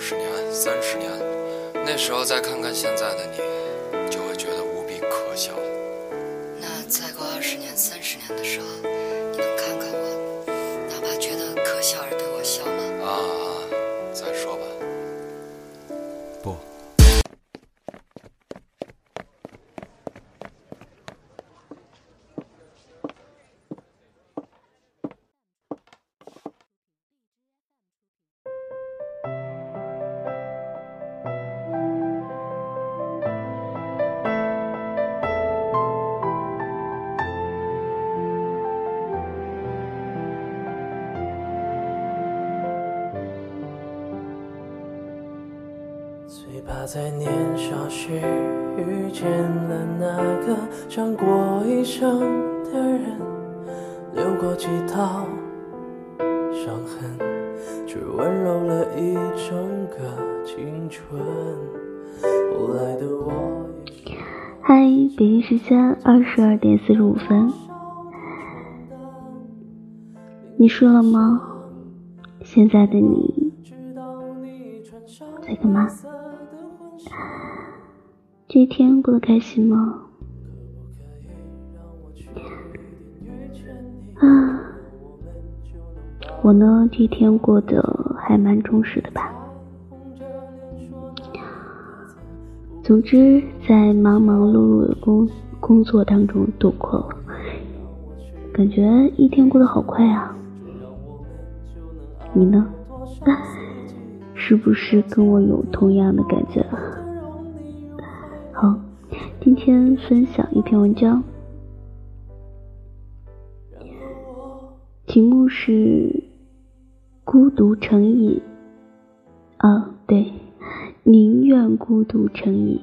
二十年、三十年，那时候再看看现在的你，怕在年少时遇见了那个伤过一生的人，流过几道伤痕，却温柔了一整个青春。后来的我，嗨，北京时间二十二点四十五分，你睡了吗？现在的你在干嘛？这一天过得开心吗？啊，我呢，这一天过得还蛮充实的吧。总之，在忙忙碌碌的工工作当中度过了，感觉一天过得好快啊。你呢？是不是跟我有同样的感觉？好，今天分享一篇文章，题目是《孤独成瘾》。啊，对，宁愿孤独成瘾，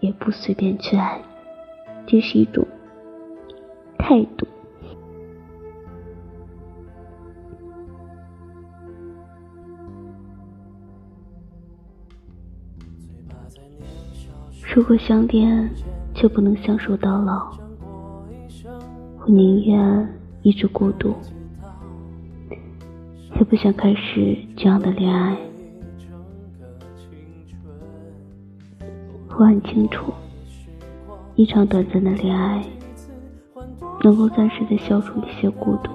也不随便去爱，这是一种态度。如果相恋就不能相守到老，我宁愿一直孤独，也不想开始这样的恋爱。我很清楚，一场短暂的恋爱能够暂时的消除一些孤独，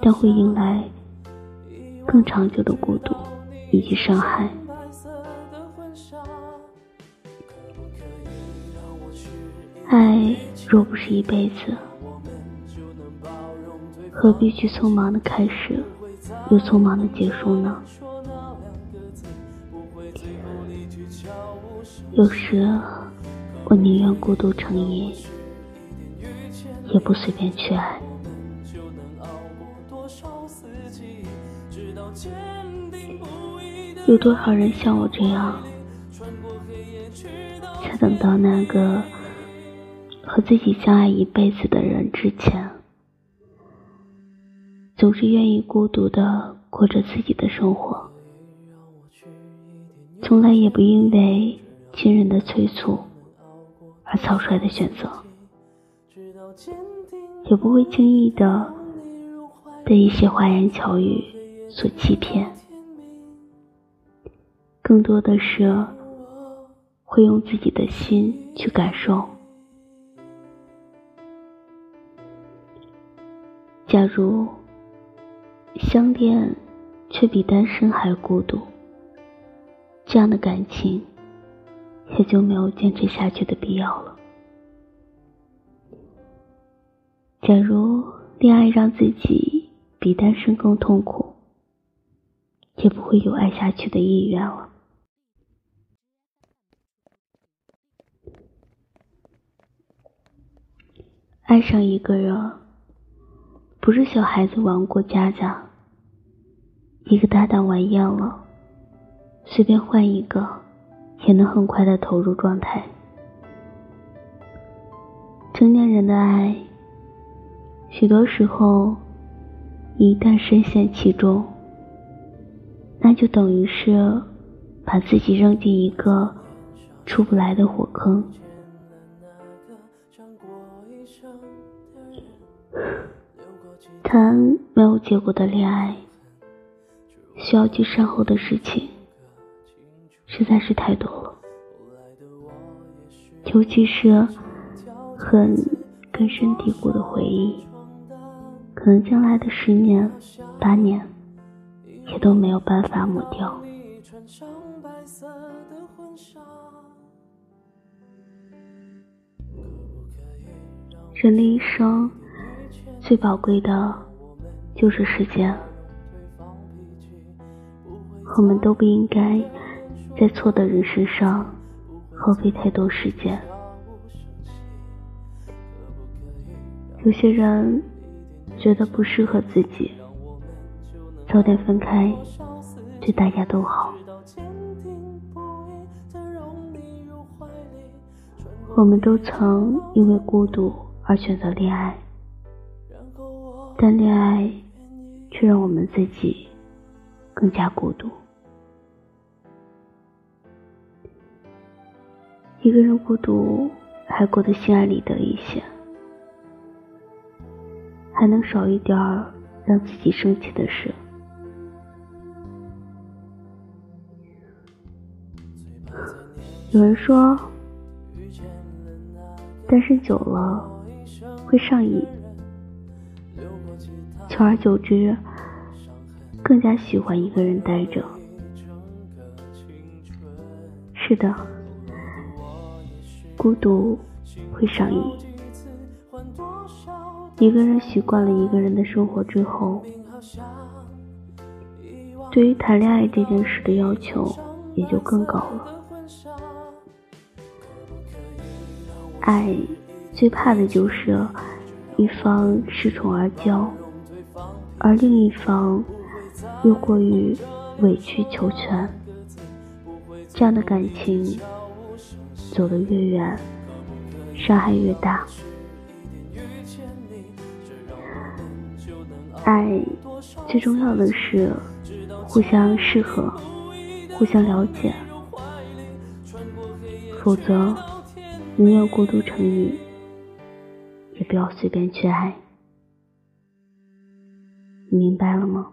但会迎来更长久的孤独以及伤害。爱若不是一辈子，何必去匆忙的开始，又匆忙的结束呢？有时，我宁愿孤独成瘾，也不随便去爱。有多少人像我这样，才等到那个？和自己相爱一辈子的人之前，总是愿意孤独的过着自己的生活，从来也不因为亲人的催促而草率的选择，也不会轻易的被一些花言巧语所欺骗，更多的是会用自己的心去感受。假如相恋却比单身还孤独，这样的感情也就没有坚持下去的必要了。假如恋爱让自己比单身更痛苦，也不会有爱下去的意愿了。爱上一个人。不是小孩子玩过家家，一个搭档玩厌了，随便换一个，也能很快的投入状态。成年人的爱，许多时候，一旦深陷其中，那就等于是把自己扔进一个出不来的火坑。谈没有结果的恋爱，需要去善后的事情实在是太多了，尤其是很根深蒂固的回忆，可能将来的十年、八年也都没有办法抹掉。人的一生最宝贵的就是时间，我们都不应该在错的人身上耗费太多时间。有些人觉得不适合自己，早点分开对大家都好。我们都曾因为孤独而选择恋爱，但恋爱却让我们自己更加孤独。一个人孤独，还过得心安理得一些，还能少一点让自己生气的事。有人说。单身久了会上瘾，久而久之，更加喜欢一个人待着。是的，孤独会上瘾。一个人习惯了一个人的生活之后，对于谈恋爱这件事的要求也就更高了。爱最怕的就是一方恃宠而骄，而另一方又过于委曲求全。这样的感情走得越远，伤害越大。爱最重要的是互相适合，互相了解，否则。宁愿孤独成瘾，也不要随便去爱。你明白了吗？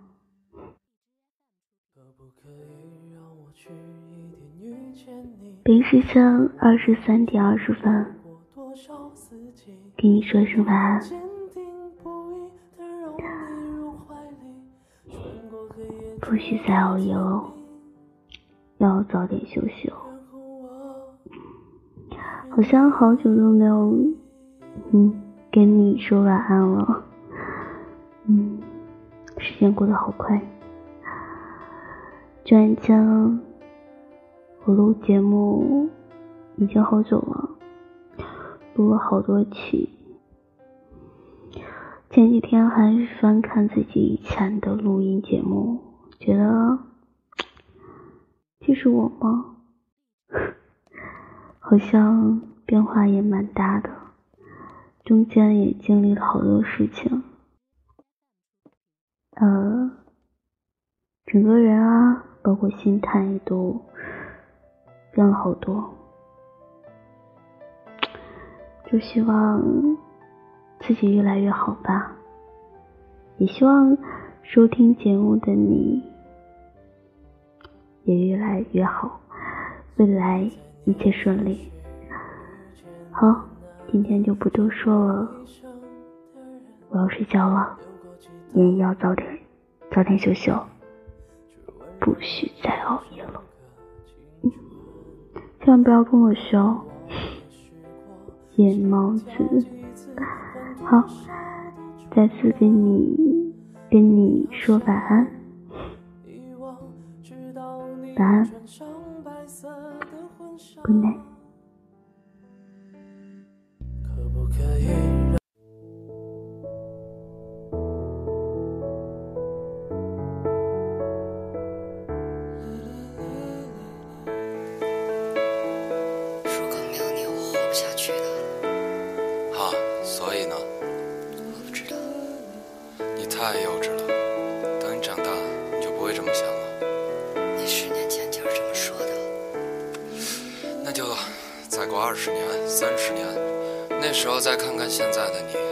北京时间二十三点二十分，给你说一声晚安。不许再熬夜哦，要早点休息哦。好像好久都没有，嗯，跟你说晚安了。嗯，时间过得好快。转眼间，我录节目已经好久了，录了好多期。前几天还翻看自己以前的录音节目，觉得这是我吗？好像变化也蛮大的，中间也经历了好多事情，呃，整个人啊，包括心态都变了好多，就希望自己越来越好吧，也希望收听节目的你也越来越好，未来。一切顺利。好，今天就不多说了，我要睡觉了，你也要早点早点休息哦，不许再熬夜了。千万不要跟我说，夜猫子。好，再次跟你跟你说晚安，晚安。Good night。过二十年三十年那时候再看看现在的你。